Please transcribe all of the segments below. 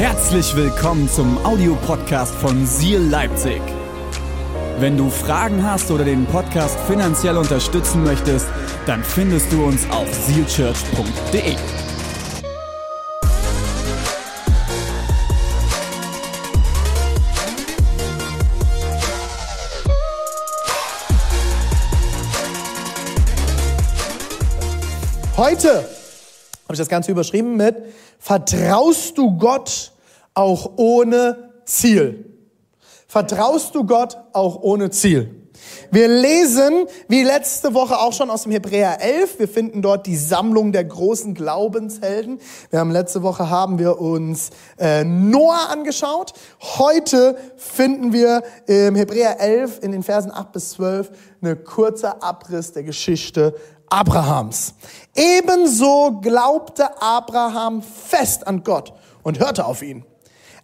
Herzlich willkommen zum Audiopodcast von Seal Leipzig. Wenn du Fragen hast oder den Podcast finanziell unterstützen möchtest, dann findest du uns auf sealchurch.de. Heute habe ich das Ganze überschrieben mit Vertraust du Gott auch ohne Ziel? Vertraust du Gott auch ohne Ziel? Wir lesen, wie letzte Woche auch schon aus dem Hebräer 11. Wir finden dort die Sammlung der großen Glaubenshelden. Wir haben letzte Woche haben wir uns äh, Noah angeschaut. Heute finden wir im Hebräer 11 in den Versen 8 bis 12 eine kurze Abriss der Geschichte Abrahams. Ebenso glaubte Abraham fest an Gott und hörte auf ihn.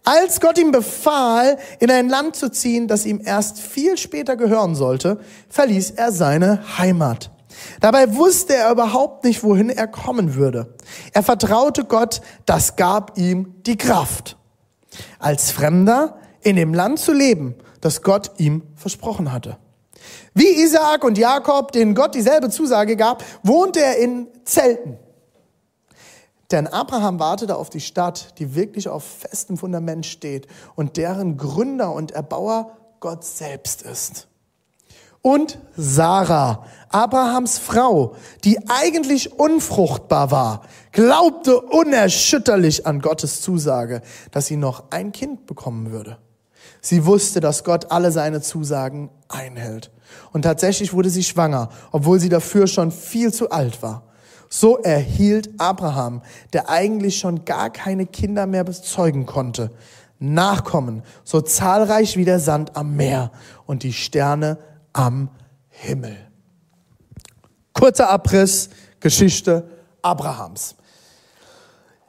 Als Gott ihm befahl, in ein Land zu ziehen, das ihm erst viel später gehören sollte, verließ er seine Heimat. Dabei wusste er überhaupt nicht, wohin er kommen würde. Er vertraute Gott, das gab ihm die Kraft, als Fremder in dem Land zu leben, das Gott ihm versprochen hatte. Wie Isaak und Jakob, denen Gott dieselbe Zusage gab, wohnte er in Zelten. Denn Abraham wartete auf die Stadt, die wirklich auf festem Fundament steht und deren Gründer und Erbauer Gott selbst ist. Und Sarah, Abrahams Frau, die eigentlich unfruchtbar war, glaubte unerschütterlich an Gottes Zusage, dass sie noch ein Kind bekommen würde. Sie wusste, dass Gott alle seine Zusagen einhält. Und tatsächlich wurde sie schwanger, obwohl sie dafür schon viel zu alt war. So erhielt Abraham, der eigentlich schon gar keine Kinder mehr bezeugen konnte, Nachkommen, so zahlreich wie der Sand am Meer und die Sterne am Himmel. Kurzer Abriss, Geschichte Abrahams.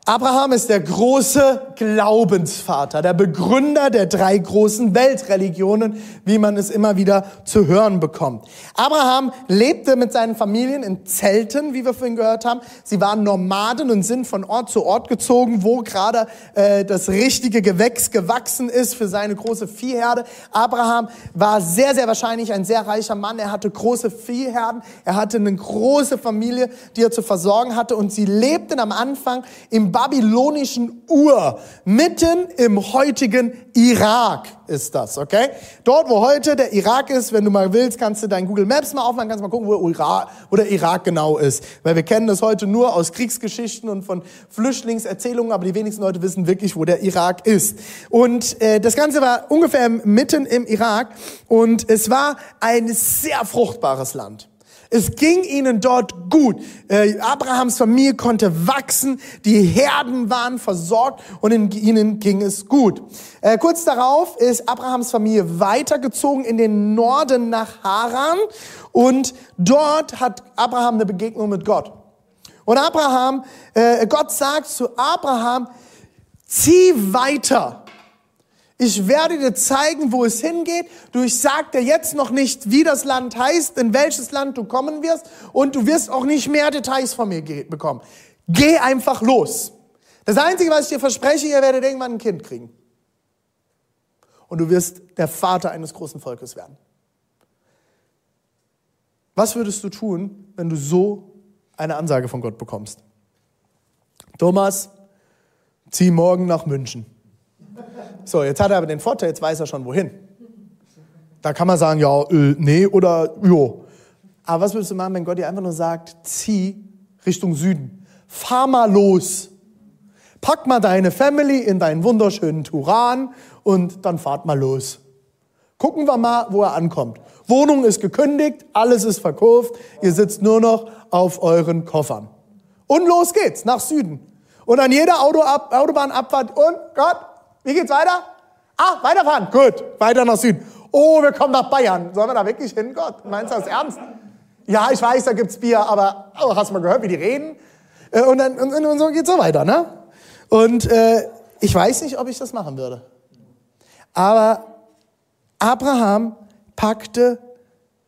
Abraham ist der große Glaubensvater, der Begründer der drei großen Weltreligionen, wie man es immer wieder zu hören bekommt. Abraham lebte mit seinen Familien in Zelten, wie wir vorhin gehört haben. Sie waren Nomaden und sind von Ort zu Ort gezogen, wo gerade äh, das richtige Gewächs gewachsen ist für seine große Viehherde. Abraham war sehr, sehr wahrscheinlich ein sehr reicher Mann. Er hatte große Viehherden, er hatte eine große Familie, die er zu versorgen hatte und sie lebten am Anfang im babylonischen Ur, mitten im heutigen Irak ist das, okay? Dort, wo heute der Irak ist, wenn du mal willst, kannst du dein Google Maps mal aufmachen, kannst mal gucken, wo, Irak, wo der Irak genau ist. Weil wir kennen das heute nur aus Kriegsgeschichten und von Flüchtlingserzählungen, aber die wenigsten Leute wissen wirklich, wo der Irak ist. Und äh, das Ganze war ungefähr mitten im Irak und es war ein sehr fruchtbares Land. Es ging ihnen dort gut. Äh, Abrahams Familie konnte wachsen, die Herden waren versorgt und in ihnen ging es gut. Äh, kurz darauf ist Abrahams Familie weitergezogen in den Norden nach Haran und dort hat Abraham eine Begegnung mit Gott. Und Abraham, äh, Gott sagt zu Abraham, zieh weiter ich werde dir zeigen, wo es hingeht. Du, ich sag dir jetzt noch nicht, wie das Land heißt, in welches Land du kommen wirst. Und du wirst auch nicht mehr Details von mir bekommen. Geh einfach los. Das Einzige, was ich dir verspreche, ihr werdet irgendwann ein Kind kriegen. Und du wirst der Vater eines großen Volkes werden. Was würdest du tun, wenn du so eine Ansage von Gott bekommst? Thomas, zieh morgen nach München. So, jetzt hat er aber den Vorteil, jetzt weiß er schon wohin. Da kann man sagen, ja, äh, nee oder jo. Aber was würdest du machen, wenn Gott dir einfach nur sagt, zieh Richtung Süden. Fahr mal los. Pack mal deine Family in deinen wunderschönen Turan und dann fahrt mal los. Gucken wir mal, wo er ankommt. Wohnung ist gekündigt, alles ist verkauft, ihr sitzt nur noch auf euren Koffern. Und los geht's, nach Süden. Und an jeder Auto Autobahnabfahrt, und Gott, wie geht's weiter? Ah, weiterfahren. Gut, weiter nach Süden. Oh, wir kommen nach Bayern. Sollen wir da wirklich hin? Gott, meinst du das ernst? Ja, ich weiß, da gibt's Bier, aber oh, hast du mal gehört, wie die reden? Äh, und, dann, und, und so geht's so weiter, ne? Und äh, ich weiß nicht, ob ich das machen würde. Aber Abraham packte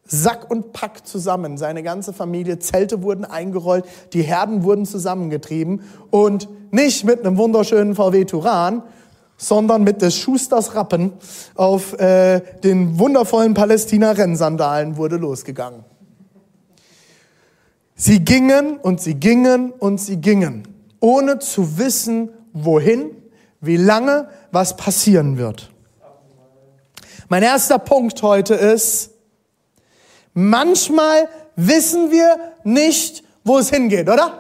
Sack und Pack zusammen. Seine ganze Familie, Zelte wurden eingerollt, die Herden wurden zusammengetrieben und nicht mit einem wunderschönen VW Turan, sondern mit des Schusters Rappen auf äh, den wundervollen Palästina-Rennsandalen wurde losgegangen. Sie gingen und sie gingen und sie gingen, ohne zu wissen, wohin, wie lange, was passieren wird. Mein erster Punkt heute ist, manchmal wissen wir nicht, wo es hingeht, oder?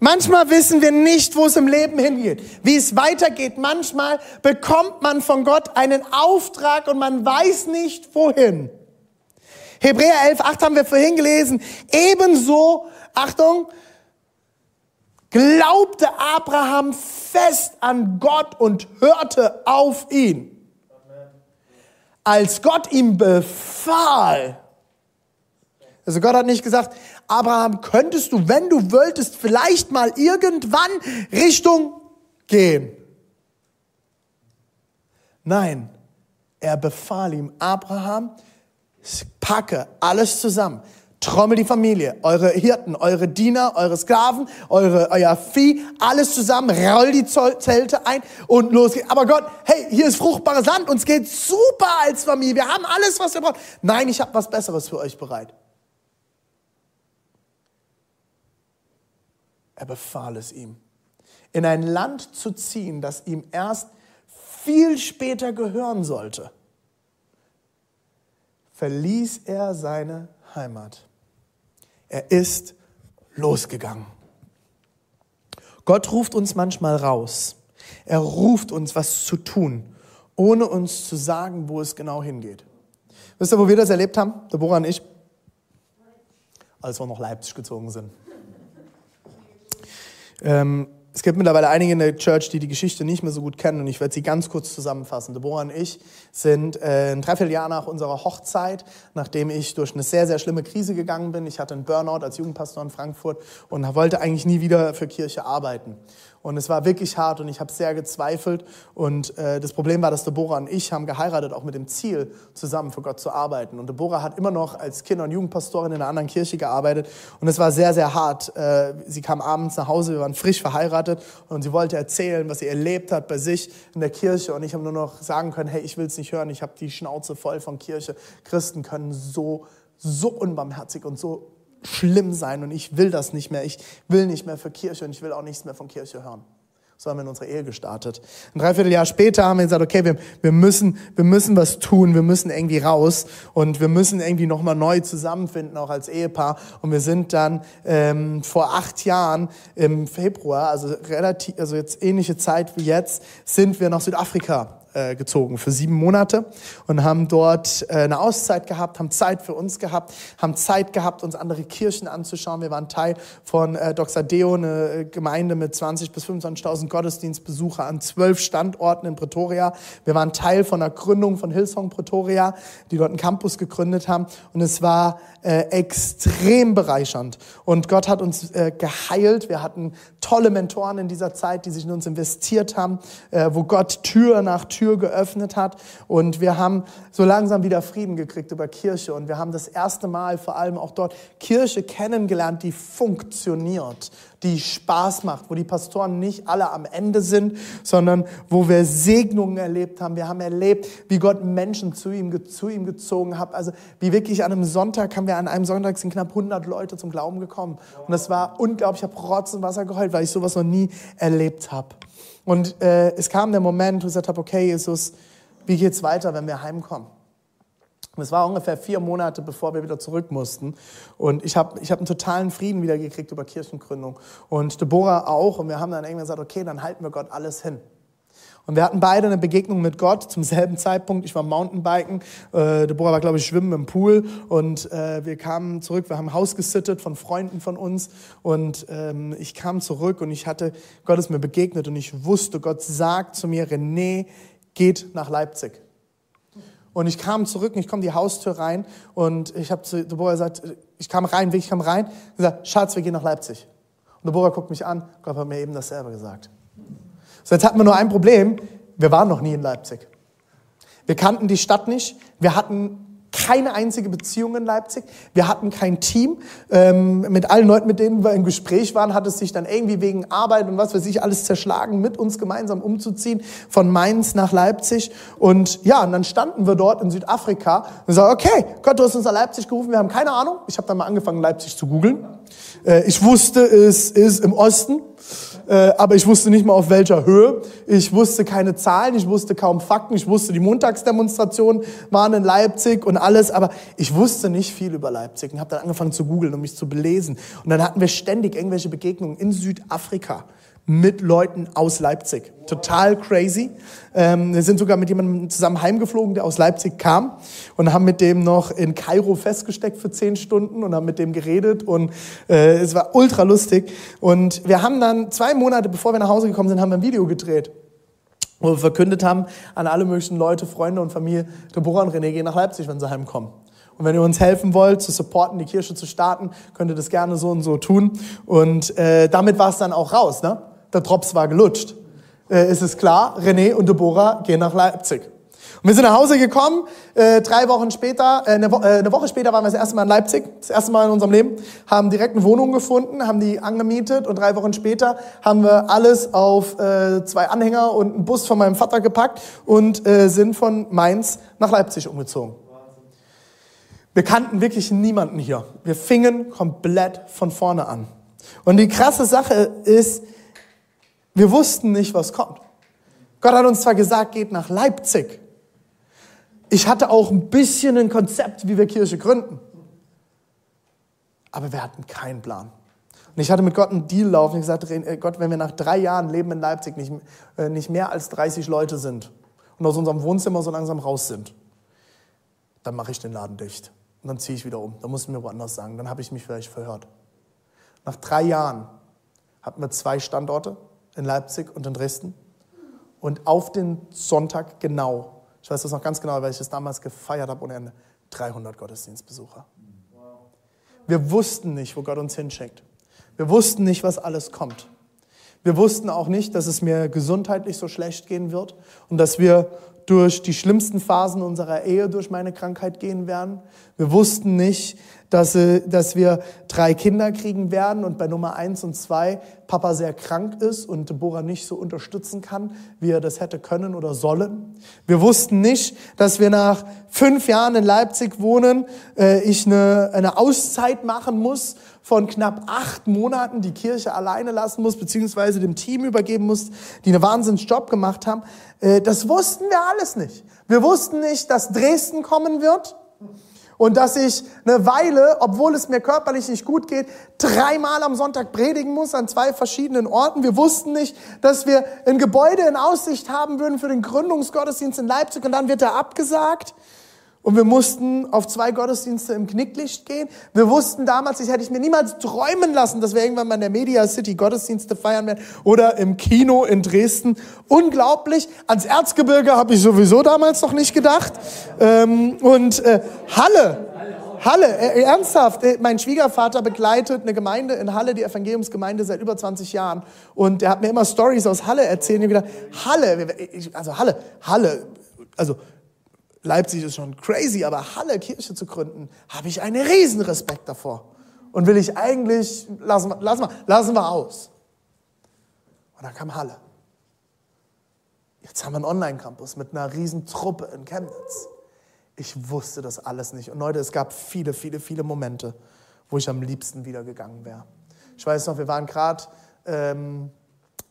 Manchmal wissen wir nicht, wo es im Leben hingeht, wie es weitergeht. Manchmal bekommt man von Gott einen Auftrag und man weiß nicht, wohin. Hebräer 11, 8 haben wir vorhin gelesen. Ebenso, Achtung, glaubte Abraham fest an Gott und hörte auf ihn. Als Gott ihm befahl, also Gott hat nicht gesagt, Abraham, könntest du, wenn du wolltest, vielleicht mal irgendwann Richtung gehen. Nein, er befahl ihm, Abraham, packe alles zusammen. Trommel die Familie, eure Hirten, eure Diener, eure Sklaven, eure, euer Vieh, alles zusammen, roll die Zelte ein und los geht's. Aber Gott, hey, hier ist fruchtbares Land, uns geht super als Familie, wir haben alles, was wir brauchen. Nein, ich habe was Besseres für euch bereit. Er befahl es ihm, in ein Land zu ziehen, das ihm erst viel später gehören sollte. Verließ er seine Heimat. Er ist losgegangen. Gott ruft uns manchmal raus. Er ruft uns, was zu tun, ohne uns zu sagen, wo es genau hingeht. Wisst ihr, wo wir das erlebt haben? Deborah und ich? Als wir nach Leipzig gezogen sind. Ähm, es gibt mittlerweile einige in der Church, die die Geschichte nicht mehr so gut kennen und ich werde sie ganz kurz zusammenfassen. Deborah und ich sind äh, ein Dreivierteljahr nach unserer Hochzeit, nachdem ich durch eine sehr, sehr schlimme Krise gegangen bin. Ich hatte einen Burnout als Jugendpastor in Frankfurt und wollte eigentlich nie wieder für Kirche arbeiten. Und es war wirklich hart und ich habe sehr gezweifelt. Und äh, das Problem war, dass Deborah und ich haben geheiratet, auch mit dem Ziel, zusammen für Gott zu arbeiten. Und Deborah hat immer noch als Kinder- und Jugendpastorin in einer anderen Kirche gearbeitet. Und es war sehr, sehr hart. Äh, sie kam abends nach Hause, wir waren frisch verheiratet und sie wollte erzählen, was sie erlebt hat bei sich in der Kirche. Und ich habe nur noch sagen können, hey, ich will es nicht hören, ich habe die Schnauze voll von Kirche. Christen können so, so unbarmherzig und so schlimm sein und ich will das nicht mehr. Ich will nicht mehr für Kirche und ich will auch nichts mehr von Kirche hören. So haben wir in unserer Ehe gestartet. Ein Dreivierteljahr später haben wir gesagt, okay, wir, wir, müssen, wir müssen was tun, wir müssen irgendwie raus und wir müssen irgendwie nochmal neu zusammenfinden, auch als Ehepaar. Und wir sind dann ähm, vor acht Jahren im Februar, also relativ, also jetzt ähnliche Zeit wie jetzt, sind wir nach Südafrika äh, gezogen für sieben Monate und haben dort äh, eine Auszeit gehabt, haben Zeit für uns gehabt, haben Zeit gehabt, uns andere Kirchen anzuschauen. Wir waren Teil von äh, Doxadeo, eine äh, Gemeinde mit 20.000 bis 25.000 Gottesdienstbesucher an zwölf Standorten in Pretoria. Wir waren Teil von der Gründung von Hillsong Pretoria, die dort einen Campus gegründet haben. Und es war extrem bereichernd. Und Gott hat uns geheilt. Wir hatten tolle Mentoren in dieser Zeit, die sich in uns investiert haben, wo Gott Tür nach Tür geöffnet hat. Und wir haben so langsam wieder Frieden gekriegt über Kirche. Und wir haben das erste Mal vor allem auch dort Kirche kennengelernt, die funktioniert, die Spaß macht, wo die Pastoren nicht alle am Ende sind, sondern wo wir Segnungen erlebt haben. Wir haben erlebt, wie Gott Menschen zu ihm, zu ihm gezogen hat. Also wie wirklich an einem Sonntag haben wir an einem Sonntag sind knapp 100 Leute zum Glauben gekommen. Und das war unglaublich. Ich habe Rotz und Wasser geheult, weil ich sowas noch nie erlebt habe. Und äh, es kam der Moment, wo ich gesagt habe, okay, Jesus, wie geht's weiter, wenn wir heimkommen? Es war ungefähr vier Monate, bevor wir wieder zurück mussten. Und ich habe ich hab einen totalen Frieden wieder gekriegt über Kirchengründung. Und Deborah auch. Und wir haben dann irgendwann gesagt, okay, dann halten wir Gott alles hin. Und wir hatten beide eine Begegnung mit Gott zum selben Zeitpunkt. Ich war Mountainbiken, äh, Deborah war, glaube ich, schwimmen im Pool. Und äh, wir kamen zurück, wir haben Haus gesittet von Freunden von uns. Und ähm, ich kam zurück und ich hatte, Gott ist mir begegnet und ich wusste, Gott sagt zu mir, René, geht nach Leipzig. Und ich kam zurück und ich komme die Haustür rein und ich habe zu Deborah gesagt, ich kam rein, ich kam rein und gesagt, Schatz, wir gehen nach Leipzig. Und Deborah guckt mich an, Gott hat mir eben dasselbe gesagt. So, jetzt hatten wir nur ein Problem, wir waren noch nie in Leipzig. Wir kannten die Stadt nicht, wir hatten keine einzige Beziehung in Leipzig. Wir hatten kein Team. Ähm, mit allen Leuten, mit denen wir im Gespräch waren, hat es sich dann irgendwie wegen Arbeit und was weiß ich alles zerschlagen, mit uns gemeinsam umzuziehen von Mainz nach Leipzig. Und ja, und dann standen wir dort in Südafrika und sagen, okay, Gott, du hast uns nach Leipzig gerufen, wir haben keine Ahnung. Ich habe dann mal angefangen, Leipzig zu googeln. Äh, ich wusste, es ist im Osten äh, aber ich wusste nicht mal auf welcher Höhe. Ich wusste keine Zahlen, ich wusste kaum Fakten, ich wusste, die Montagsdemonstrationen waren in Leipzig und alles, aber ich wusste nicht viel über Leipzig und habe dann angefangen zu googeln und mich zu belesen. Und dann hatten wir ständig irgendwelche Begegnungen in Südafrika mit Leuten aus Leipzig. Total crazy. Ähm, wir sind sogar mit jemandem zusammen heimgeflogen, der aus Leipzig kam und haben mit dem noch in Kairo festgesteckt für zehn Stunden und haben mit dem geredet und äh, es war ultra lustig. Und wir haben dann zwei Monate, bevor wir nach Hause gekommen sind, haben wir ein Video gedreht wo wir verkündet haben an alle möglichen Leute, Freunde und Familie, Deborah und René gehen nach Leipzig, wenn sie heimkommen. Und wenn ihr uns helfen wollt, zu supporten, die Kirche zu starten, könnt ihr das gerne so und so tun. Und äh, damit war es dann auch raus. Ne? Der Drops war gelutscht. Äh, ist es klar, René und Deborah gehen nach Leipzig. Und wir sind nach Hause gekommen, äh, drei Wochen später, äh, eine, Wo äh, eine, Woche später waren wir das erste Mal in Leipzig, das erste Mal in unserem Leben, haben direkt eine Wohnung gefunden, haben die angemietet und drei Wochen später haben wir alles auf äh, zwei Anhänger und einen Bus von meinem Vater gepackt und äh, sind von Mainz nach Leipzig umgezogen. Wir kannten wirklich niemanden hier. Wir fingen komplett von vorne an. Und die krasse Sache ist, wir wussten nicht, was kommt. Gott hat uns zwar gesagt, geht nach Leipzig. Ich hatte auch ein bisschen ein Konzept, wie wir Kirche gründen. Aber wir hatten keinen Plan. Und ich hatte mit Gott einen Deal laufen. Ich gesagt, äh, Gott, wenn wir nach drei Jahren Leben in Leipzig nicht, äh, nicht mehr als 30 Leute sind und aus unserem Wohnzimmer so langsam raus sind, dann mache ich den Laden dicht. Und dann ziehe ich wieder um. Dann musst du mir woanders sagen. Dann habe ich mich vielleicht verhört. Nach drei Jahren hatten wir zwei Standorte in Leipzig und in Dresden. Und auf den Sonntag genau, ich weiß das noch ganz genau, weil ich das damals gefeiert habe ohne Ende, 300 Gottesdienstbesucher. Wir wussten nicht, wo Gott uns hinschickt. Wir wussten nicht, was alles kommt. Wir wussten auch nicht, dass es mir gesundheitlich so schlecht gehen wird und dass wir durch die schlimmsten Phasen unserer Ehe durch meine Krankheit gehen werden. Wir wussten nicht, dass, äh, dass wir drei Kinder kriegen werden und bei Nummer eins und zwei Papa sehr krank ist und Deborah nicht so unterstützen kann, wie er das hätte können oder sollen. Wir wussten nicht, dass wir nach fünf Jahren in Leipzig wohnen, äh, ich eine, eine Auszeit machen muss von knapp acht Monaten, die Kirche alleine lassen muss, beziehungsweise dem Team übergeben muss, die einen Wahnsinnsjob gemacht haben. Äh, das wussten wir alles nicht. Wir wussten nicht, dass Dresden kommen wird und dass ich eine Weile, obwohl es mir körperlich nicht gut geht, dreimal am Sonntag predigen muss an zwei verschiedenen Orten. Wir wussten nicht, dass wir ein Gebäude in Aussicht haben würden für den Gründungsgottesdienst in Leipzig und dann wird er abgesagt. Und wir mussten auf zwei Gottesdienste im Knicklicht gehen. Wir wussten damals, ich hätte ich mir niemals träumen lassen, dass wir irgendwann mal in der Media City Gottesdienste feiern werden oder im Kino in Dresden. Unglaublich. Ans Erzgebirge habe ich sowieso damals noch nicht gedacht. Ähm, und äh, Halle. Halle, äh, ernsthaft, äh, mein Schwiegervater begleitet eine Gemeinde in Halle, die Evangeliumsgemeinde, seit über 20 Jahren. Und der hat mir immer Stories aus Halle erzählt. Und ich gedacht, Halle, also Halle, Halle, also Leipzig ist schon crazy, aber Halle Kirche zu gründen, habe ich einen riesen Respekt davor. Und will ich eigentlich, lassen wir, lassen wir, lassen wir aus. Und dann kam Halle. Jetzt haben wir einen Online-Campus mit einer riesen Truppe in Chemnitz. Ich wusste das alles nicht. Und Leute, es gab viele, viele, viele Momente, wo ich am liebsten wieder gegangen wäre. Ich weiß noch, wir waren gerade ähm,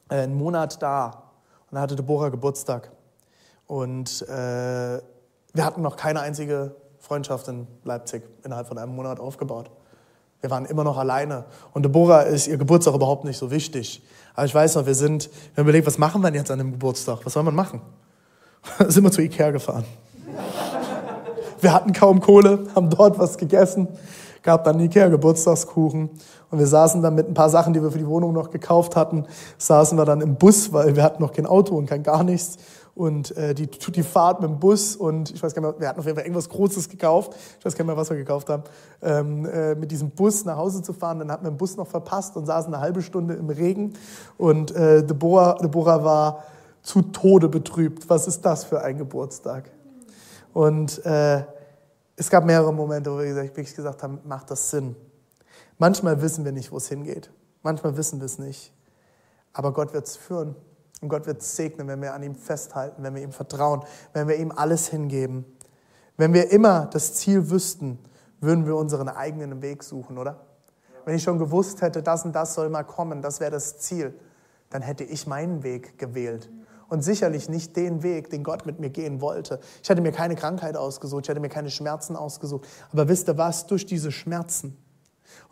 einen Monat da und da hatte Deborah Geburtstag. Und äh, wir hatten noch keine einzige Freundschaft in Leipzig innerhalb von einem Monat aufgebaut. Wir waren immer noch alleine. Und Deborah ist ihr Geburtstag überhaupt nicht so wichtig. Aber ich weiß noch, wir sind, wir haben überlegt, was machen wir denn jetzt an dem Geburtstag? Was soll man machen? sind wir zu Ikea gefahren. Wir hatten kaum Kohle, haben dort was gegessen, gab dann Ikea Geburtstagskuchen und wir saßen dann mit ein paar Sachen, die wir für die Wohnung noch gekauft hatten, saßen wir dann im Bus, weil wir hatten noch kein Auto und kein gar nichts und äh, die, die Fahrt mit dem Bus und ich weiß gar nicht mehr, wir hatten auf jeden Fall irgendwas Großes gekauft, ich weiß gar nicht mehr, was wir gekauft haben, ähm, äh, mit diesem Bus nach Hause zu fahren, dann hatten wir den Bus noch verpasst und saßen eine halbe Stunde im Regen und äh, Deborah, Deborah war zu Tode betrübt. Was ist das für ein Geburtstag? Und äh, Es gab mehrere Momente, wo wir wirklich gesagt haben, macht das Sinn? Manchmal wissen wir nicht, wo es hingeht. Manchmal wissen wir es nicht. Aber Gott wird es führen. Und Gott wird segnen, wenn wir an ihm festhalten, wenn wir ihm vertrauen, wenn wir ihm alles hingeben. Wenn wir immer das Ziel wüssten, würden wir unseren eigenen Weg suchen, oder? Wenn ich schon gewusst hätte, das und das soll mal kommen, das wäre das Ziel, dann hätte ich meinen Weg gewählt. Und sicherlich nicht den Weg, den Gott mit mir gehen wollte. Ich hätte mir keine Krankheit ausgesucht, ich hätte mir keine Schmerzen ausgesucht. Aber wisst ihr was? Durch diese Schmerzen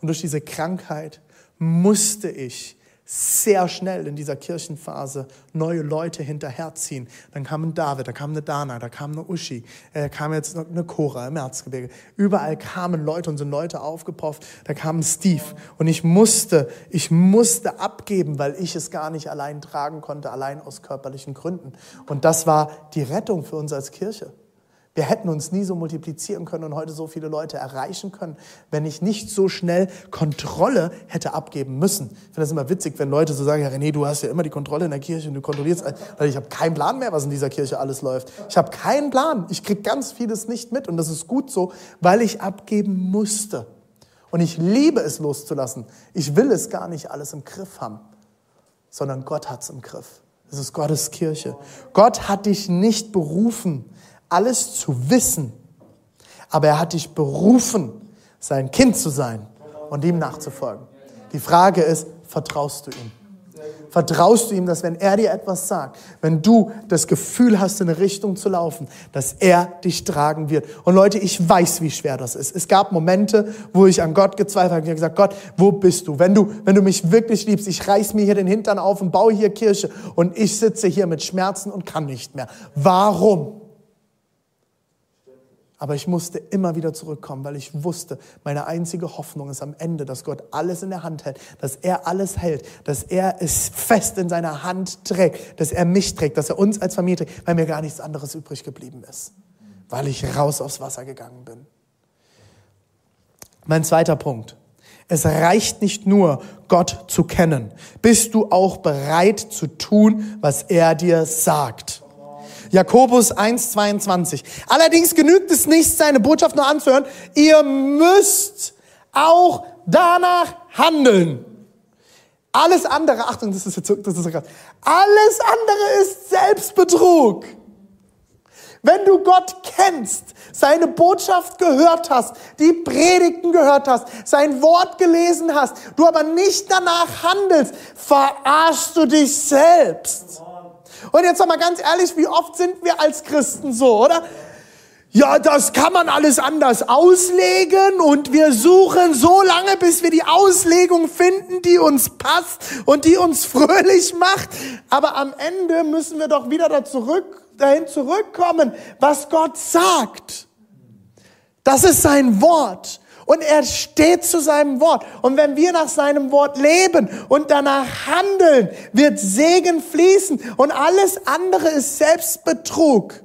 und durch diese Krankheit musste ich sehr schnell in dieser Kirchenphase neue Leute hinterherziehen. Dann kam ein David, da kam eine Dana, da kam eine Uschi, da kam jetzt noch eine Cora im Erzgebirge. Überall kamen Leute und sind Leute aufgepofft. Da kam Steve und ich musste, ich musste abgeben, weil ich es gar nicht allein tragen konnte, allein aus körperlichen Gründen. Und das war die Rettung für uns als Kirche. Wir hätten uns nie so multiplizieren können und heute so viele Leute erreichen können, wenn ich nicht so schnell Kontrolle hätte abgeben müssen. Ich finde das immer witzig, wenn Leute so sagen, ja René, du hast ja immer die Kontrolle in der Kirche und du kontrollierst, weil ich habe keinen Plan mehr, was in dieser Kirche alles läuft. Ich habe keinen Plan. Ich kriege ganz vieles nicht mit und das ist gut so, weil ich abgeben musste. Und ich liebe es loszulassen. Ich will es gar nicht alles im Griff haben, sondern Gott hat es im Griff. Das ist Gottes Kirche. Gott hat dich nicht berufen, alles zu wissen. Aber er hat dich berufen, sein Kind zu sein und ihm nachzufolgen. Die Frage ist, vertraust du ihm? Vertraust du ihm, dass wenn er dir etwas sagt, wenn du das Gefühl hast, in eine Richtung zu laufen, dass er dich tragen wird? Und Leute, ich weiß, wie schwer das ist. Es gab Momente, wo ich an Gott gezweifelt habe. Ich habe gesagt, Gott, wo bist du? Wenn du, wenn du mich wirklich liebst, ich reiß mir hier den Hintern auf und baue hier Kirche und ich sitze hier mit Schmerzen und kann nicht mehr. Warum? Aber ich musste immer wieder zurückkommen, weil ich wusste, meine einzige Hoffnung ist am Ende, dass Gott alles in der Hand hält, dass er alles hält, dass er es fest in seiner Hand trägt, dass er mich trägt, dass er uns als Familie trägt, weil mir gar nichts anderes übrig geblieben ist, weil ich raus aufs Wasser gegangen bin. Mein zweiter Punkt. Es reicht nicht nur, Gott zu kennen. Bist du auch bereit zu tun, was er dir sagt? Jakobus 1,22. Allerdings genügt es nicht, seine Botschaft nur anzuhören. Ihr müsst auch danach handeln. Alles andere, Achtung, das ist jetzt das ist krass. Alles andere ist Selbstbetrug. Wenn du Gott kennst, seine Botschaft gehört hast, die Predigten gehört hast, sein Wort gelesen hast, du aber nicht danach handelst, verarschst du dich selbst. Und jetzt mal ganz ehrlich, wie oft sind wir als Christen so, oder? Ja, das kann man alles anders auslegen und wir suchen so lange, bis wir die Auslegung finden, die uns passt und die uns fröhlich macht. Aber am Ende müssen wir doch wieder da zurück, dahin zurückkommen, was Gott sagt. Das ist sein Wort. Und er steht zu seinem Wort. Und wenn wir nach seinem Wort leben und danach handeln, wird Segen fließen. Und alles andere ist Selbstbetrug.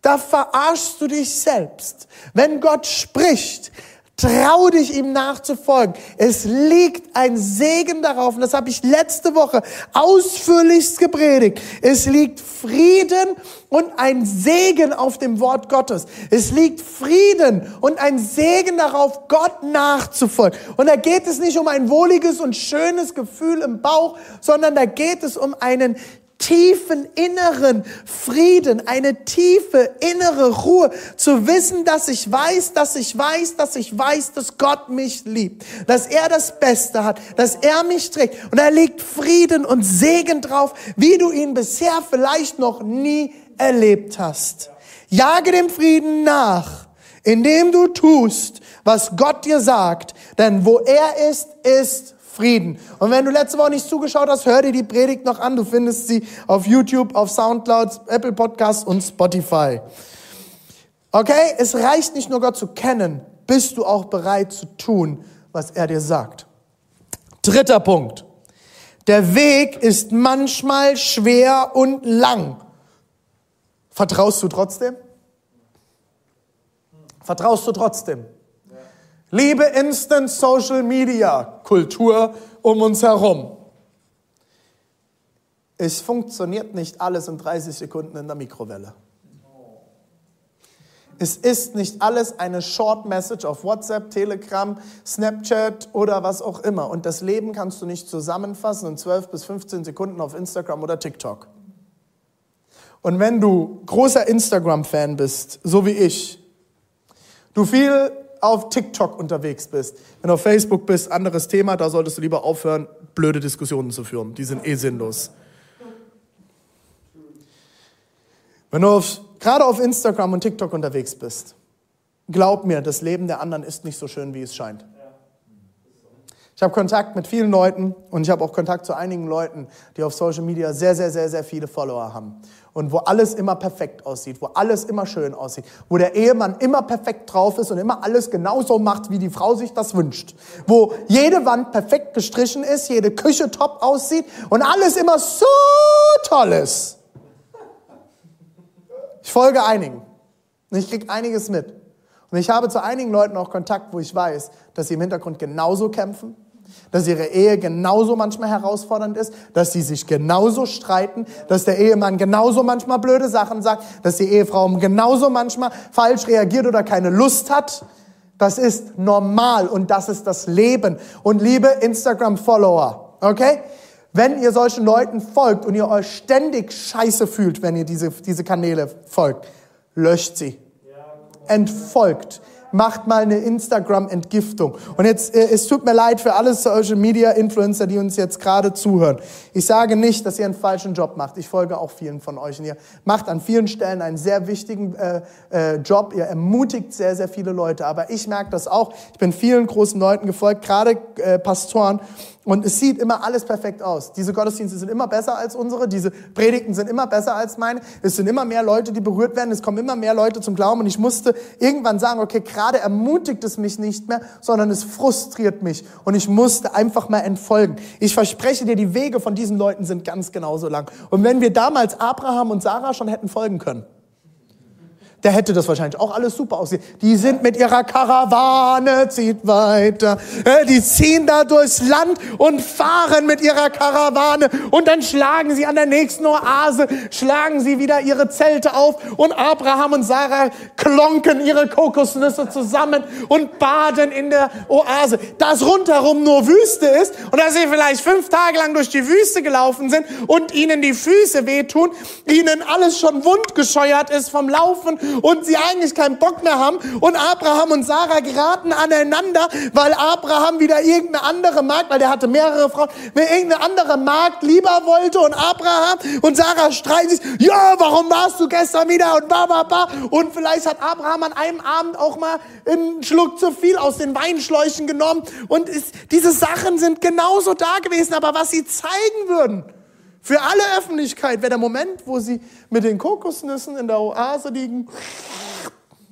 Da verarschst du dich selbst. Wenn Gott spricht, Trau dich ihm nachzufolgen. Es liegt ein Segen darauf, und das habe ich letzte Woche ausführlichst gepredigt. Es liegt Frieden und ein Segen auf dem Wort Gottes. Es liegt Frieden und ein Segen darauf, Gott nachzufolgen. Und da geht es nicht um ein wohliges und schönes Gefühl im Bauch, sondern da geht es um einen tiefen inneren Frieden, eine tiefe innere Ruhe, zu wissen, dass ich weiß, dass ich weiß, dass ich weiß, dass Gott mich liebt, dass er das Beste hat, dass er mich trägt. Und er legt Frieden und Segen drauf, wie du ihn bisher vielleicht noch nie erlebt hast. Jage dem Frieden nach, indem du tust, was Gott dir sagt, denn wo er ist, ist Frieden. Und wenn du letzte Woche nicht zugeschaut hast, hör dir die Predigt noch an. Du findest sie auf YouTube, auf Soundcloud, Apple Podcasts und Spotify. Okay? Es reicht nicht nur Gott zu kennen. Bist du auch bereit zu tun, was er dir sagt? Dritter Punkt. Der Weg ist manchmal schwer und lang. Vertraust du trotzdem? Vertraust du trotzdem? Liebe Instant Social Media Kultur um uns herum. Es funktioniert nicht alles in 30 Sekunden in der Mikrowelle. Es ist nicht alles eine Short Message auf WhatsApp, Telegram, Snapchat oder was auch immer. Und das Leben kannst du nicht zusammenfassen in 12 bis 15 Sekunden auf Instagram oder TikTok. Und wenn du großer Instagram-Fan bist, so wie ich, du viel auf TikTok unterwegs bist, wenn du auf Facebook bist, anderes Thema, da solltest du lieber aufhören, blöde Diskussionen zu führen. Die sind eh sinnlos. Wenn du auf, gerade auf Instagram und TikTok unterwegs bist, glaub mir, das Leben der anderen ist nicht so schön, wie es scheint. Ich habe Kontakt mit vielen Leuten und ich habe auch Kontakt zu einigen Leuten, die auf Social Media sehr, sehr, sehr, sehr viele Follower haben. Und wo alles immer perfekt aussieht, wo alles immer schön aussieht, wo der Ehemann immer perfekt drauf ist und immer alles genauso macht, wie die Frau sich das wünscht. Wo jede Wand perfekt gestrichen ist, jede Küche top aussieht und alles immer so toll ist. Ich folge einigen. Und ich kriege einiges mit. Und ich habe zu einigen Leuten auch Kontakt, wo ich weiß, dass sie im Hintergrund genauso kämpfen, dass ihre Ehe genauso manchmal herausfordernd ist, dass sie sich genauso streiten, dass der Ehemann genauso manchmal blöde Sachen sagt, dass die Ehefrau genauso manchmal falsch reagiert oder keine Lust hat. Das ist normal und das ist das Leben. Und liebe Instagram-Follower, okay? Wenn ihr solchen Leuten folgt und ihr euch ständig scheiße fühlt, wenn ihr diese, diese Kanäle folgt, löscht sie. Entfolgt macht mal eine Instagram-Entgiftung. Und jetzt, äh, es tut mir leid für alle Social Media Influencer, die uns jetzt gerade zuhören. Ich sage nicht, dass ihr einen falschen Job macht. Ich folge auch vielen von euch. Und ihr macht an vielen Stellen einen sehr wichtigen äh, äh, Job. Ihr ermutigt sehr, sehr viele Leute. Aber ich merke das auch. Ich bin vielen großen Leuten gefolgt, gerade äh, Pastoren. Und es sieht immer alles perfekt aus. Diese Gottesdienste sind immer besser als unsere. Diese Predigten sind immer besser als meine. Es sind immer mehr Leute, die berührt werden. Es kommen immer mehr Leute zum Glauben. Und ich musste irgendwann sagen, okay, gerade ermutigt es mich nicht mehr, sondern es frustriert mich. Und ich musste einfach mal entfolgen. Ich verspreche dir, die Wege von diesen Leuten sind ganz genauso lang. Und wenn wir damals Abraham und Sarah schon hätten folgen können, der hätte das wahrscheinlich auch alles super aussehen. Die sind mit ihrer Karawane, zieht weiter. Die ziehen da durchs Land und fahren mit ihrer Karawane und dann schlagen sie an der nächsten Oase, schlagen sie wieder ihre Zelte auf und Abraham und Sarah klonken ihre Kokosnüsse zusammen und baden in der Oase. Dass rundherum nur Wüste ist und dass sie vielleicht fünf Tage lang durch die Wüste gelaufen sind und ihnen die Füße wehtun, ihnen alles schon wundgescheuert ist vom Laufen und sie eigentlich keinen Bock mehr haben. Und Abraham und Sarah geraten aneinander, weil Abraham wieder irgendeine andere Magd, weil der hatte mehrere Frauen, irgendeine andere Magd lieber wollte. Und Abraham und Sarah streiten sich, ja, warum warst du gestern wieder? Und ba, ba, ba. Und vielleicht hat Abraham an einem Abend auch mal einen Schluck zu viel aus den Weinschläuchen genommen. Und ist, diese Sachen sind genauso da gewesen, aber was sie zeigen würden, für alle Öffentlichkeit wäre der Moment, wo sie mit den Kokosnüssen in der Oase liegen.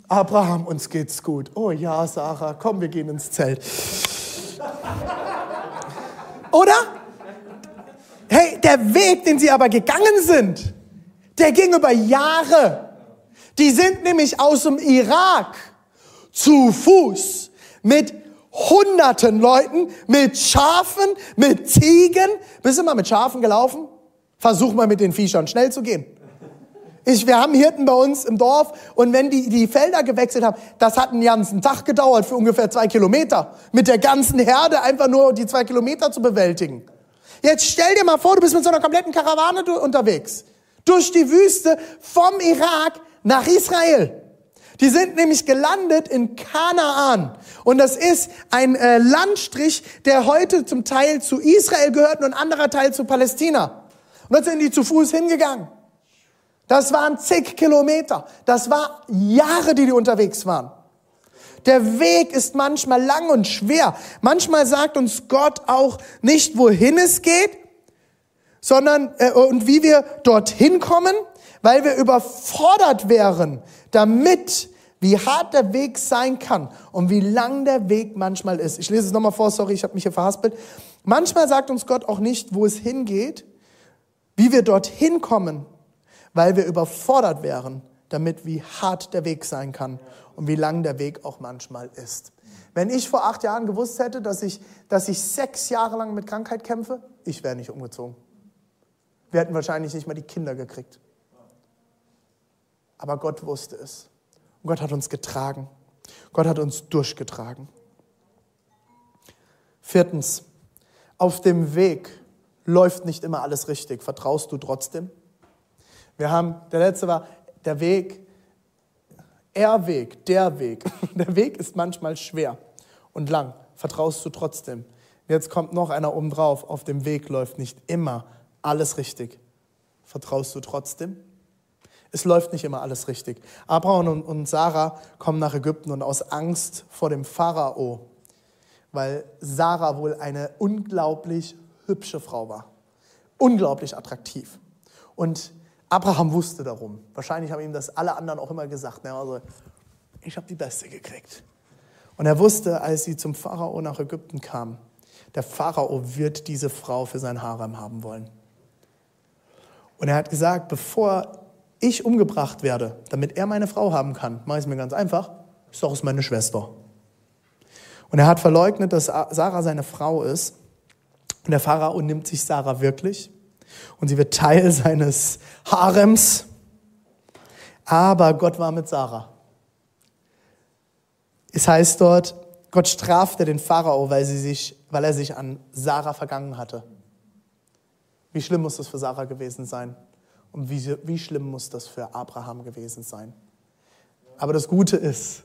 Abraham, uns geht's gut. Oh ja, Sarah, komm, wir gehen ins Zelt. Oder? Hey, der Weg, den sie aber gegangen sind, der ging über Jahre. Die sind nämlich aus dem Irak zu Fuß mit hunderten Leuten, mit Schafen, mit Ziegen. Bist du mal mit Schafen gelaufen? Versuch mal mit den Viechern schnell zu gehen. Ich, wir haben Hirten bei uns im Dorf und wenn die die Felder gewechselt haben, das hat einen ganzen Tag gedauert für ungefähr zwei Kilometer. Mit der ganzen Herde einfach nur die zwei Kilometer zu bewältigen. Jetzt stell dir mal vor, du bist mit so einer kompletten Karawane unterwegs. Durch die Wüste vom Irak nach Israel. Die sind nämlich gelandet in Kanaan. Und das ist ein äh, Landstrich, der heute zum Teil zu Israel gehört und ein anderer Teil zu Palästina. Dann sind die zu Fuß hingegangen. Das waren zig Kilometer. Das war Jahre, die die unterwegs waren. Der Weg ist manchmal lang und schwer. Manchmal sagt uns Gott auch nicht, wohin es geht, sondern äh, und wie wir dorthin kommen, weil wir überfordert wären, damit wie hart der Weg sein kann und wie lang der Weg manchmal ist. Ich lese es nochmal vor, sorry, ich habe mich hier verhaspelt. Manchmal sagt uns Gott auch nicht, wo es hingeht, wie wir dorthin kommen, weil wir überfordert wären, damit wie hart der Weg sein kann und wie lang der Weg auch manchmal ist. Wenn ich vor acht Jahren gewusst hätte, dass ich, dass ich sechs Jahre lang mit Krankheit kämpfe, ich wäre nicht umgezogen. Wir hätten wahrscheinlich nicht mal die Kinder gekriegt. Aber Gott wusste es. Und Gott hat uns getragen. Gott hat uns durchgetragen. Viertens, auf dem Weg läuft nicht immer alles richtig. Vertraust du trotzdem? Wir haben, der letzte war, der Weg, er Weg, der Weg. Der Weg ist manchmal schwer und lang. Vertraust du trotzdem? Jetzt kommt noch einer oben drauf. Auf dem Weg läuft nicht immer alles richtig. Vertraust du trotzdem? Es läuft nicht immer alles richtig. Abraham und Sarah kommen nach Ägypten und aus Angst vor dem Pharao, weil Sarah wohl eine unglaublich hübsche Frau war. Unglaublich attraktiv. Und Abraham wusste darum. Wahrscheinlich haben ihm das alle anderen auch immer gesagt. Also, ich habe die Beste gekriegt. Und er wusste, als sie zum Pharao nach Ägypten kam, der Pharao wird diese Frau für sein Harem haben wollen. Und er hat gesagt, bevor ich umgebracht werde, damit er meine Frau haben kann, mache ich es mir ganz einfach, ist doch meine Schwester. Und er hat verleugnet, dass Sarah seine Frau ist. Und der Pharao nimmt sich Sarah wirklich. Und sie wird Teil seines Harems. Aber Gott war mit Sarah. Es heißt dort, Gott strafte den Pharao, weil, sie sich, weil er sich an Sarah vergangen hatte. Wie schlimm muss das für Sarah gewesen sein? Und wie, wie schlimm muss das für Abraham gewesen sein? Aber das Gute ist,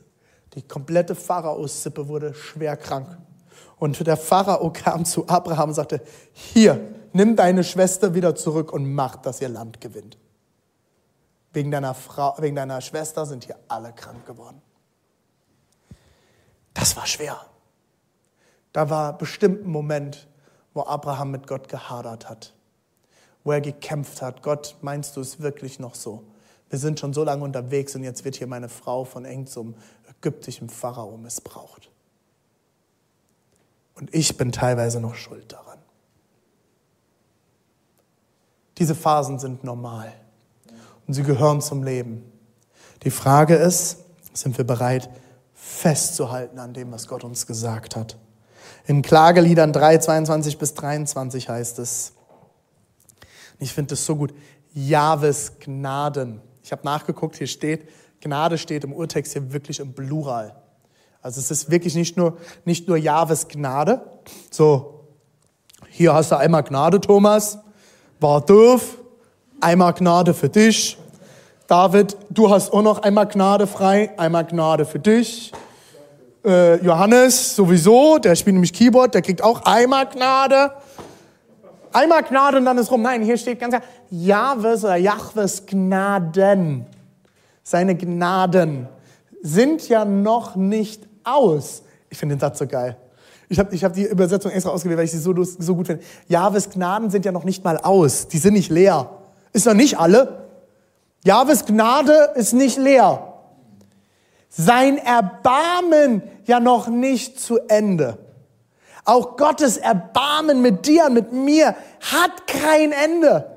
die komplette Pharaos-Sippe wurde schwer krank. Und der Pharao kam zu Abraham und sagte, hier, nimm deine Schwester wieder zurück und mach, dass ihr Land gewinnt. Wegen deiner, Frau, wegen deiner Schwester sind hier alle krank geworden. Das war schwer. Da war bestimmt ein Moment, wo Abraham mit Gott gehadert hat, wo er gekämpft hat. Gott, meinst du es wirklich noch so? Wir sind schon so lange unterwegs und jetzt wird hier meine Frau von irgendeinem ägyptischen Pharao missbraucht. Und ich bin teilweise noch schuld daran. Diese Phasen sind normal und sie gehören zum Leben. Die Frage ist, sind wir bereit, festzuhalten an dem, was Gott uns gesagt hat. In Klageliedern 3, 22 bis 23 heißt es, ich finde das so gut, Jahwes Gnaden. Ich habe nachgeguckt, hier steht, Gnade steht im Urtext hier wirklich im Plural. Also es ist wirklich nicht nur, nicht nur Jahwes Gnade. So, hier hast du einmal Gnade, Thomas. War doof. Einmal Gnade für dich. David, du hast auch noch einmal Gnade frei. Einmal Gnade für dich. Äh, Johannes sowieso, der spielt nämlich Keyboard, der kriegt auch einmal Gnade. Einmal Gnade und dann ist rum. Nein, hier steht ganz klar, Jahwes oder Jahwes Gnaden. Seine Gnaden sind ja noch nicht aus. Ich finde den Satz so geil. Ich habe ich hab die Übersetzung extra ausgewählt, weil ich sie so, so gut finde. Jahwes Gnaden sind ja noch nicht mal aus. Die sind nicht leer. Ist noch nicht alle. Jahwes Gnade ist nicht leer sein Erbarmen ja noch nicht zu Ende. Auch Gottes Erbarmen mit dir mit mir hat kein Ende.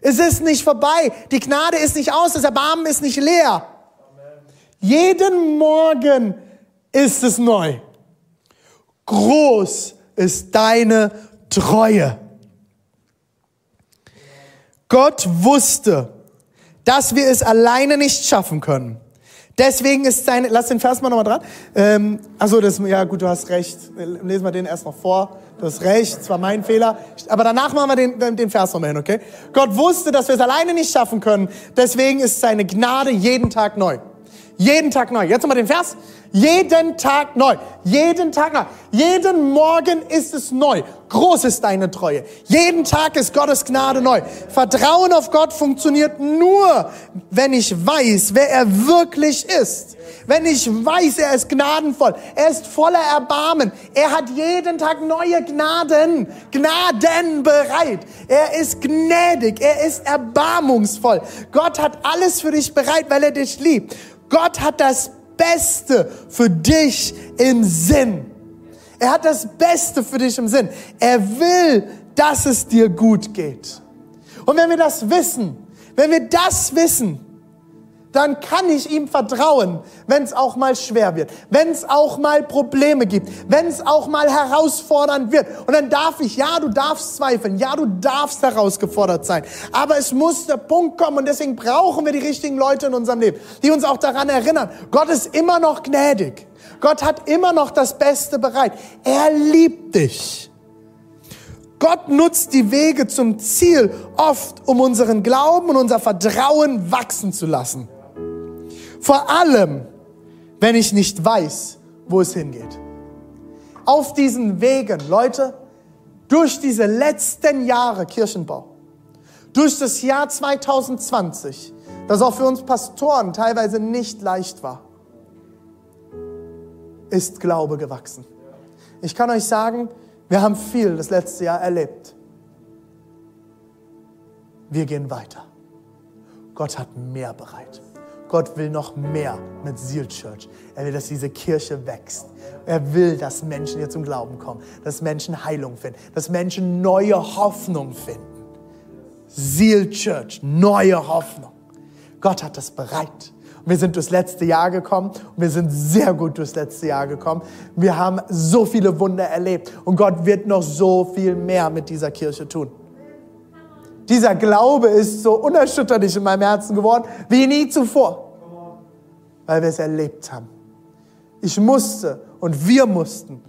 Es ist nicht vorbei. Die Gnade ist nicht aus. Das Erbarmen ist nicht leer. Jeden Morgen ist es neu. Groß ist deine Treue. Gott wusste, dass wir es alleine nicht schaffen können. Deswegen ist seine, lass den Vers mal nochmal dran. Ähm, also das, ja gut, du hast recht. Lesen wir den erst noch vor. Du hast recht, es war mein Fehler. Aber danach machen wir den, den Vers nochmal hin, okay? Gott wusste, dass wir es alleine nicht schaffen können. Deswegen ist seine Gnade jeden Tag neu. Jeden Tag neu. Jetzt nochmal den Vers. Jeden Tag neu. Jeden Tag neu. Jeden Morgen ist es neu. Groß ist deine Treue. Jeden Tag ist Gottes Gnade neu. Vertrauen auf Gott funktioniert nur, wenn ich weiß, wer er wirklich ist. Wenn ich weiß, er ist gnadenvoll. Er ist voller Erbarmen. Er hat jeden Tag neue Gnaden. Gnaden bereit. Er ist gnädig. Er ist erbarmungsvoll. Gott hat alles für dich bereit, weil er dich liebt. Gott hat das Beste für dich im Sinn. Er hat das Beste für dich im Sinn. Er will, dass es dir gut geht. Und wenn wir das wissen, wenn wir das wissen, dann kann ich ihm vertrauen, wenn es auch mal schwer wird, wenn es auch mal Probleme gibt, wenn es auch mal herausfordernd wird. Und dann darf ich, ja, du darfst zweifeln, ja, du darfst herausgefordert sein. Aber es muss der Punkt kommen und deswegen brauchen wir die richtigen Leute in unserem Leben, die uns auch daran erinnern, Gott ist immer noch gnädig. Gott hat immer noch das Beste bereit. Er liebt dich. Gott nutzt die Wege zum Ziel oft, um unseren Glauben und unser Vertrauen wachsen zu lassen. Vor allem, wenn ich nicht weiß, wo es hingeht. Auf diesen Wegen, Leute, durch diese letzten Jahre Kirchenbau, durch das Jahr 2020, das auch für uns Pastoren teilweise nicht leicht war, ist Glaube gewachsen. Ich kann euch sagen, wir haben viel das letzte Jahr erlebt. Wir gehen weiter. Gott hat mehr bereit. Gott will noch mehr mit Seal Church. Er will, dass diese Kirche wächst. Er will, dass Menschen hier zum Glauben kommen, dass Menschen Heilung finden, dass Menschen neue Hoffnung finden. Seal Church, neue Hoffnung. Gott hat das bereit. wir sind durchs letzte Jahr gekommen und wir sind sehr gut durchs letzte Jahr gekommen. Wir haben so viele Wunder erlebt und Gott wird noch so viel mehr mit dieser Kirche tun. Dieser Glaube ist so unerschütterlich in meinem Herzen geworden wie nie zuvor, weil wir es erlebt haben. Ich musste und wir mussten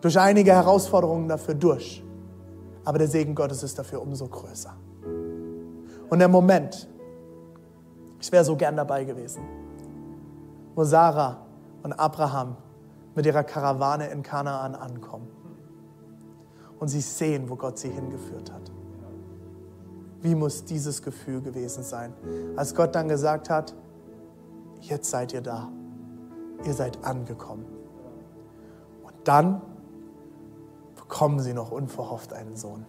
durch einige Herausforderungen dafür durch. Aber der Segen Gottes ist dafür umso größer. Und der Moment, ich wäre so gern dabei gewesen, wo Sarah und Abraham mit ihrer Karawane in Kanaan ankommen und sie sehen, wo Gott sie hingeführt hat. Wie muss dieses Gefühl gewesen sein, als Gott dann gesagt hat, jetzt seid ihr da, ihr seid angekommen. Und dann bekommen sie noch unverhofft einen Sohn.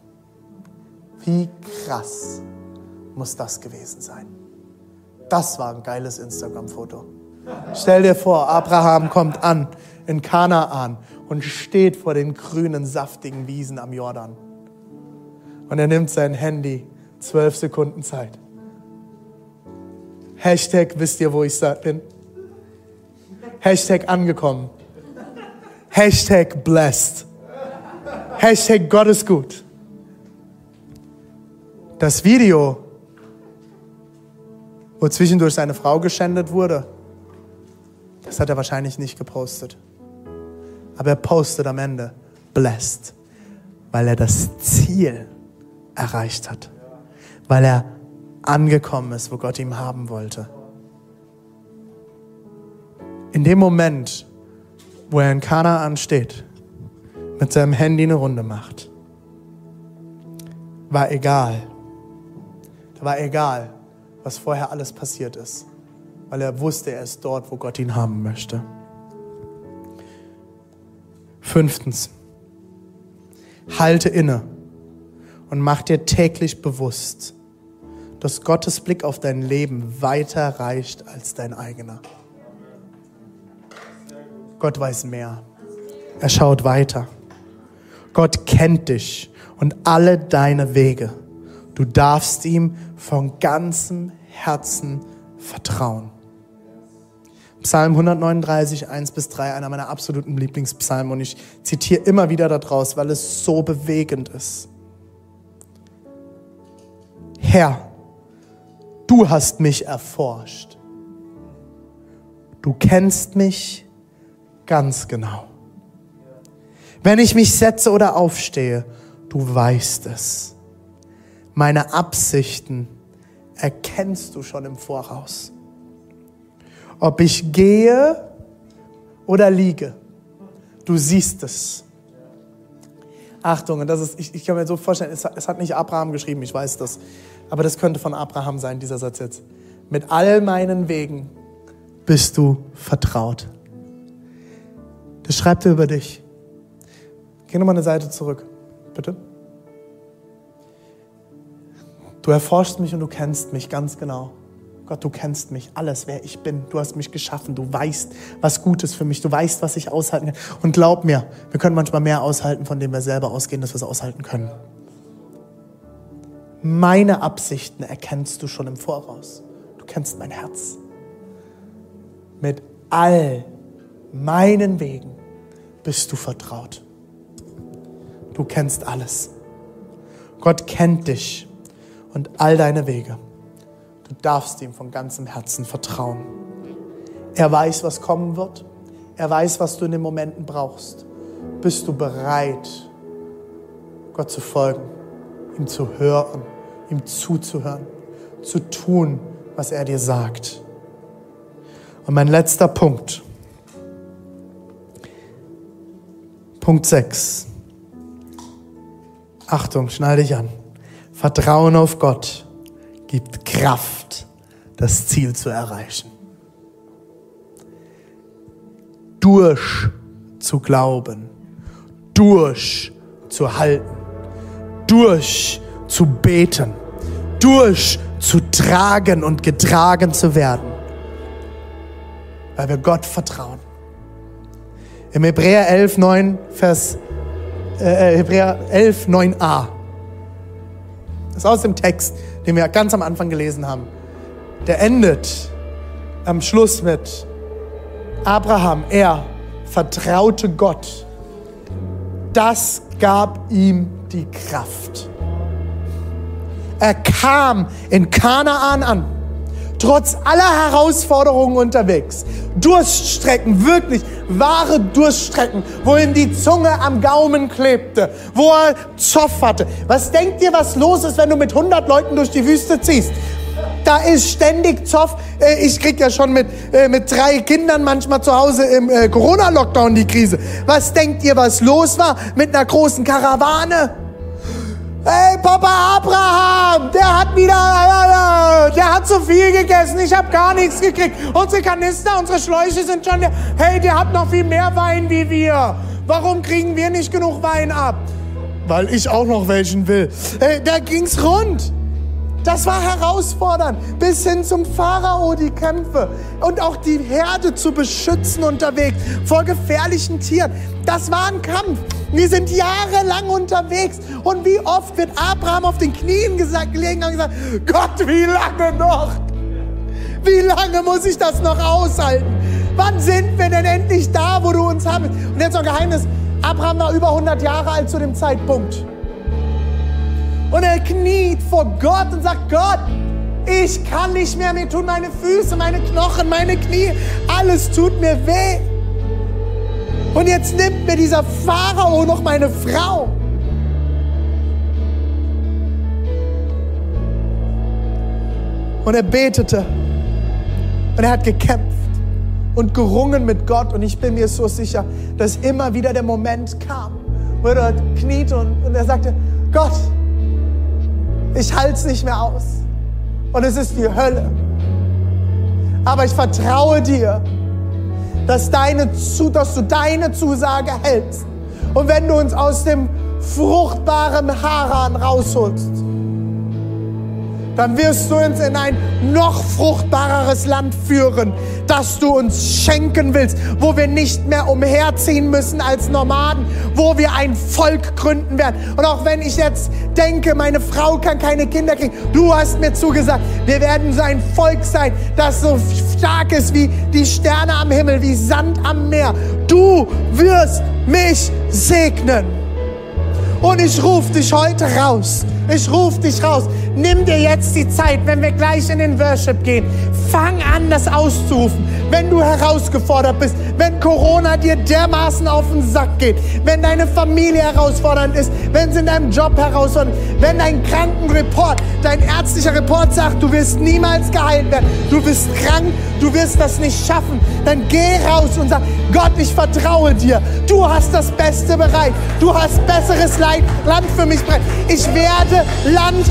Wie krass muss das gewesen sein? Das war ein geiles Instagram-Foto. Stell dir vor, Abraham kommt an in Kanaan und steht vor den grünen, saftigen Wiesen am Jordan. Und er nimmt sein Handy Zwölf Sekunden Zeit. Hashtag wisst ihr, wo ich bin? Hashtag angekommen. Hashtag blessed. Hashtag Gott ist gut. Das Video, wo zwischendurch seine Frau geschändet wurde, das hat er wahrscheinlich nicht gepostet. Aber er postet am Ende blessed, weil er das Ziel erreicht hat weil er angekommen ist, wo Gott ihn haben wollte. In dem Moment, wo er in Kanaan steht, mit seinem Handy eine Runde macht, war egal. Da war egal, was vorher alles passiert ist, weil er wusste, er ist dort, wo Gott ihn haben möchte. Fünftens, halte inne und mach dir täglich bewusst, dass Gottes Blick auf dein Leben weiter reicht als dein eigener. Gott weiß mehr. Er schaut weiter. Gott kennt dich und alle deine Wege. Du darfst ihm von ganzem Herzen vertrauen. Psalm 139, 1 bis 3, einer meiner absoluten Lieblingspsalmen und ich zitiere immer wieder daraus, weil es so bewegend ist. Herr, Du hast mich erforscht. Du kennst mich ganz genau. Wenn ich mich setze oder aufstehe, du weißt es. Meine Absichten erkennst du schon im Voraus. Ob ich gehe oder liege, du siehst es. Achtung, das ist, ich, ich kann mir so vorstellen, es, es hat nicht Abraham geschrieben, ich weiß das. Aber das könnte von Abraham sein, dieser Satz jetzt. Mit all meinen Wegen bist du vertraut. Das schreibt er über dich. Geh nochmal eine Seite zurück, bitte. Du erforschst mich und du kennst mich ganz genau. Gott, du kennst mich, alles, wer ich bin. Du hast mich geschaffen. Du weißt, was gut ist für mich. Du weißt, was ich aushalten kann. Und glaub mir, wir können manchmal mehr aushalten, von dem wir selber ausgehen, dass wir es aushalten können. Meine Absichten erkennst du schon im Voraus. Du kennst mein Herz. mit all meinen Wegen bist du vertraut. Du kennst alles. Gott kennt dich und all deine Wege. Du darfst ihm von ganzem Herzen vertrauen. Er weiß, was kommen wird. Er weiß, was du in den Momenten brauchst. Bist du bereit, Gott zu folgen, ihm zu hören, ihm zuzuhören, zu tun, was er dir sagt? Und mein letzter Punkt. Punkt 6. Achtung, schnall dich an. Vertrauen auf Gott gibt Kraft, das Ziel zu erreichen. Durch zu glauben, durch zu halten, durch zu beten, durch zu tragen und getragen zu werden, weil wir Gott vertrauen. Im Hebräer 11, 9, Vers, äh, Hebräer 11, 9a. Das ist aus dem Text, den wir ganz am Anfang gelesen haben. Der endet am Schluss mit Abraham, er vertraute Gott. Das gab ihm die Kraft. Er kam in Kanaan an trotz aller Herausforderungen unterwegs. Durststrecken, wirklich wahre Durststrecken, wo ihm die Zunge am Gaumen klebte, wo er Zoff hatte. Was denkt ihr, was los ist, wenn du mit 100 Leuten durch die Wüste ziehst? Da ist ständig Zoff. Äh, ich krieg ja schon mit, äh, mit drei Kindern manchmal zu Hause im äh, Corona-Lockdown die Krise. Was denkt ihr, was los war mit einer großen Karawane? Hey, Papa Abraham, der hat wieder, der hat zu viel gegessen, ich habe gar nichts gekriegt. Unsere Kanister, unsere Schläuche sind schon, hey, der hat noch viel mehr Wein wie wir. Warum kriegen wir nicht genug Wein ab? Weil ich auch noch welchen will. Hey, da ging's rund. Das war herausfordernd, bis hin zum Pharao die Kämpfe und auch die Herde zu beschützen unterwegs vor gefährlichen Tieren. Das war ein Kampf. Wir sind jahrelang unterwegs. Und wie oft wird Abraham auf den Knien gesagt, gelegen und gesagt, Gott, wie lange noch? Wie lange muss ich das noch aushalten? Wann sind wir denn endlich da, wo du uns haben willst? Und jetzt noch ein Geheimnis. Abraham war über 100 Jahre alt zu dem Zeitpunkt. Und er kniet vor Gott und sagt, Gott, ich kann nicht mehr, mir tun meine Füße, meine Knochen, meine Knie, alles tut mir weh. Und jetzt nimmt mir dieser Pharao noch meine Frau. Und er betete und er hat gekämpft und gerungen mit Gott. Und ich bin mir so sicher, dass immer wieder der Moment kam, wo er kniet und, und er sagte, Gott, ich halte es nicht mehr aus. Und es ist die Hölle. Aber ich vertraue dir, dass, deine, dass du deine Zusage hältst. Und wenn du uns aus dem fruchtbaren Haran rausholst, dann wirst du uns in ein noch fruchtbareres Land führen, das du uns schenken willst, wo wir nicht mehr umherziehen müssen als Nomaden, wo wir ein Volk gründen werden. Und auch wenn ich jetzt denke, meine Frau kann keine Kinder kriegen, du hast mir zugesagt, wir werden so ein Volk sein, das so stark ist wie die Sterne am Himmel, wie Sand am Meer. Du wirst mich segnen. Und ich rufe dich heute raus. Ich rufe dich raus. Nimm dir jetzt die Zeit, wenn wir gleich in den Worship gehen. Fang an, das auszurufen. Wenn du herausgefordert bist, wenn Corona dir dermaßen auf den Sack geht, wenn deine Familie herausfordernd ist, wenn es in deinem Job herausfordernd ist, wenn dein Krankenreport, dein ärztlicher Report sagt, du wirst niemals geheilt werden, du bist krank, du wirst das nicht schaffen, dann geh raus und sag, Gott, ich vertraue dir. Du hast das Beste bereit. Du hast besseres Land für mich bereit. Ich werde Land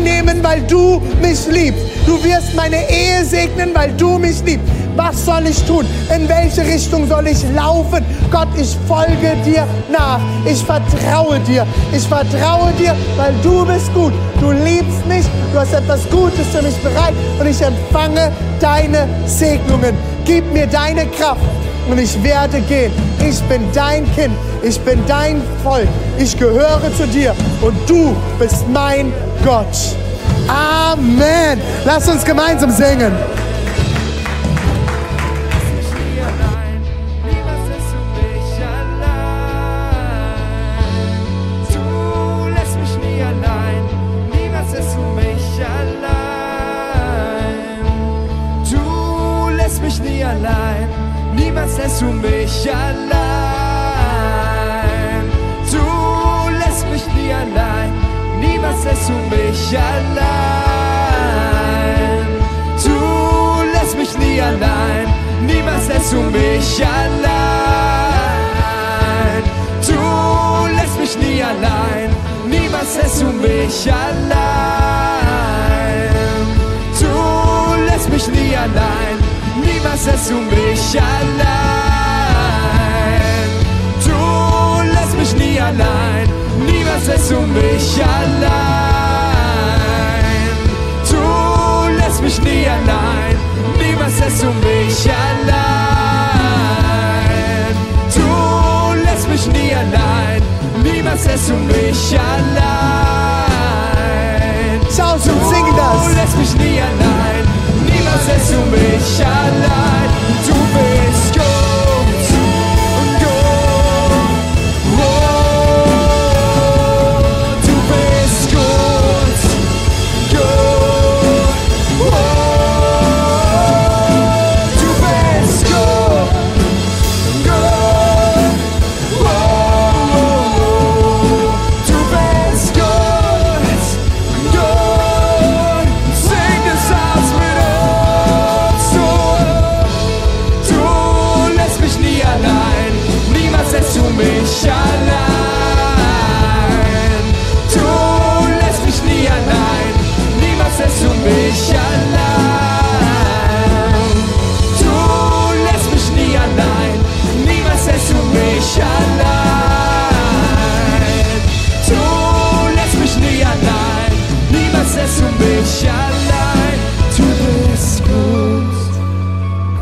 einnehmen, weil du mich liebst. Du wirst meine Ehe segnen, weil du mich liebst. Was soll ich tun? In welche Richtung soll ich laufen? Gott, ich folge dir nach. Ich vertraue dir. Ich vertraue dir, weil du bist gut. Du liebst mich. Du hast etwas Gutes für mich bereit und ich empfange deine Segnungen. Gib mir deine Kraft und ich werde gehen. Ich bin dein Kind. Ich bin dein Volk. Ich gehöre zu dir und du bist mein Gott. Amen. Lass uns gemeinsam singen. Mich allein. Du lässt mich nie allein. Niemals lässt du mich allein. Du lässt mich nie allein. Niemals lässt du mich allein. Du lässt mich nie allein. Niemals lässt du mich allein. Du lässt mich nie allein. Niemals lässt du mich allein. Niemals lässt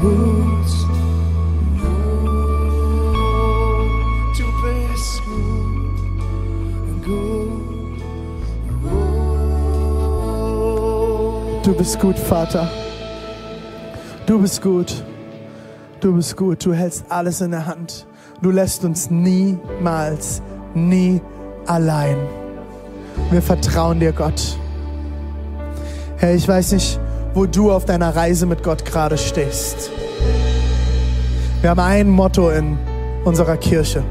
Du bist gut, Vater. Du bist gut. Du bist gut. Du hältst alles in der Hand. Du lässt uns niemals, nie allein. Wir vertrauen dir, Gott. Herr, ich weiß nicht, wo du auf deiner Reise mit Gott gerade stehst. Wir haben ein Motto in unserer Kirche,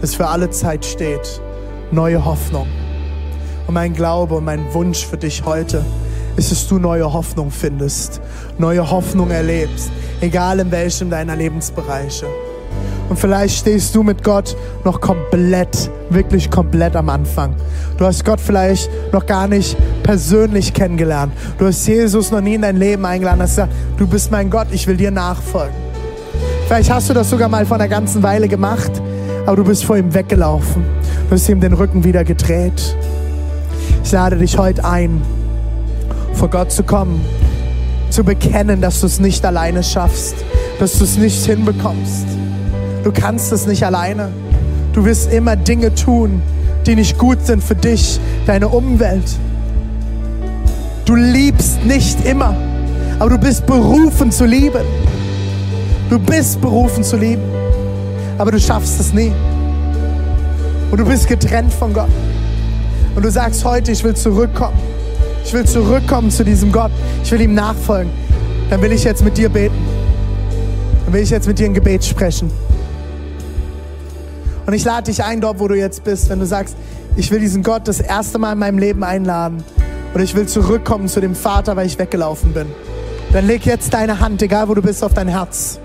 das für alle Zeit steht. Neue Hoffnung. Und mein Glaube und mein Wunsch für dich heute ist, dass du neue Hoffnung findest, neue Hoffnung erlebst, egal in welchem deiner Lebensbereiche. Und vielleicht stehst du mit Gott noch komplett, wirklich komplett am Anfang. Du hast Gott vielleicht noch gar nicht persönlich kennengelernt. Du hast Jesus noch nie in dein Leben eingeladen. Hast gesagt, du bist mein Gott, ich will dir nachfolgen. Vielleicht hast du das sogar mal vor einer ganzen Weile gemacht, aber du bist vor ihm weggelaufen. Du hast ihm den Rücken wieder gedreht. Ich lade dich heute ein, vor Gott zu kommen, zu bekennen, dass du es nicht alleine schaffst, dass du es nicht hinbekommst. Du kannst es nicht alleine. Du wirst immer Dinge tun, die nicht gut sind für dich, deine Umwelt. Du liebst nicht immer, aber du bist berufen zu lieben. Du bist berufen zu lieben, aber du schaffst es nie. Und du bist getrennt von Gott. Und du sagst heute, ich will zurückkommen. Ich will zurückkommen zu diesem Gott. Ich will ihm nachfolgen. Dann will ich jetzt mit dir beten. Dann will ich jetzt mit dir ein Gebet sprechen. Und ich lade dich ein, dort wo du jetzt bist, wenn du sagst, ich will diesen Gott das erste Mal in meinem Leben einladen. Oder ich will zurückkommen zu dem Vater, weil ich weggelaufen bin. Dann leg jetzt deine Hand, egal wo du bist, auf dein Herz.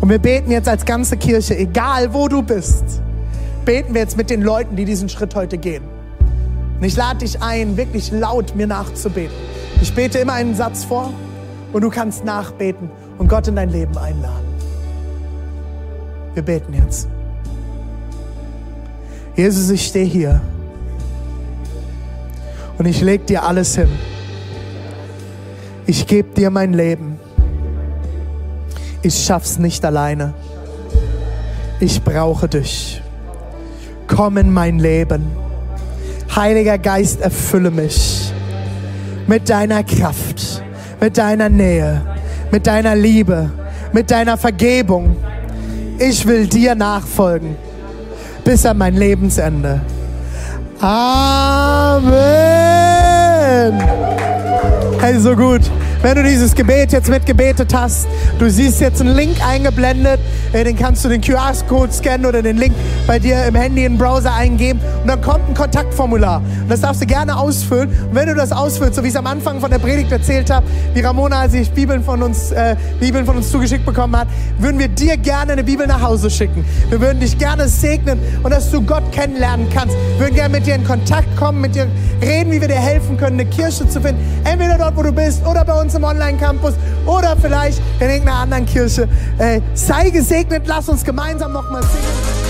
Und wir beten jetzt als ganze Kirche, egal wo du bist, beten wir jetzt mit den Leuten, die diesen Schritt heute gehen. Und ich lade dich ein, wirklich laut mir nachzubeten. Ich bete immer einen Satz vor und du kannst nachbeten und Gott in dein Leben einladen. Wir beten jetzt. Jesus, ich stehe hier und ich leg dir alles hin. Ich gebe dir mein Leben. Ich schaff's nicht alleine. Ich brauche dich. Komm in mein Leben. Heiliger Geist, erfülle mich mit deiner Kraft, mit deiner Nähe, mit deiner Liebe, mit deiner Vergebung. Ich will dir nachfolgen bis an mein Lebensende. Amen. Hey, so gut. Wenn du dieses Gebet jetzt mitgebetet hast, du siehst jetzt einen Link eingeblendet, äh, den kannst du den QR-Code scannen oder den Link bei dir im Handy in den Browser eingeben und dann kommt ein Kontaktformular. Und das darfst du gerne ausfüllen. Und wenn du das ausfüllst, so wie ich es am Anfang von der Predigt erzählt habe, wie Ramona, als ich Bibeln von uns, äh, Bibeln von uns zugeschickt bekommen hat, würden wir dir gerne eine Bibel nach Hause schicken. Wir würden dich gerne segnen und dass du Gott kennenlernen kannst. Wir würden gerne mit dir in Kontakt kommen, mit dir reden, wie wir dir helfen können, eine Kirche zu finden. Entweder dort, wo du bist oder bei uns Online-Campus oder vielleicht in irgendeiner anderen Kirche. Äh, sei gesegnet, lass uns gemeinsam nochmal singen.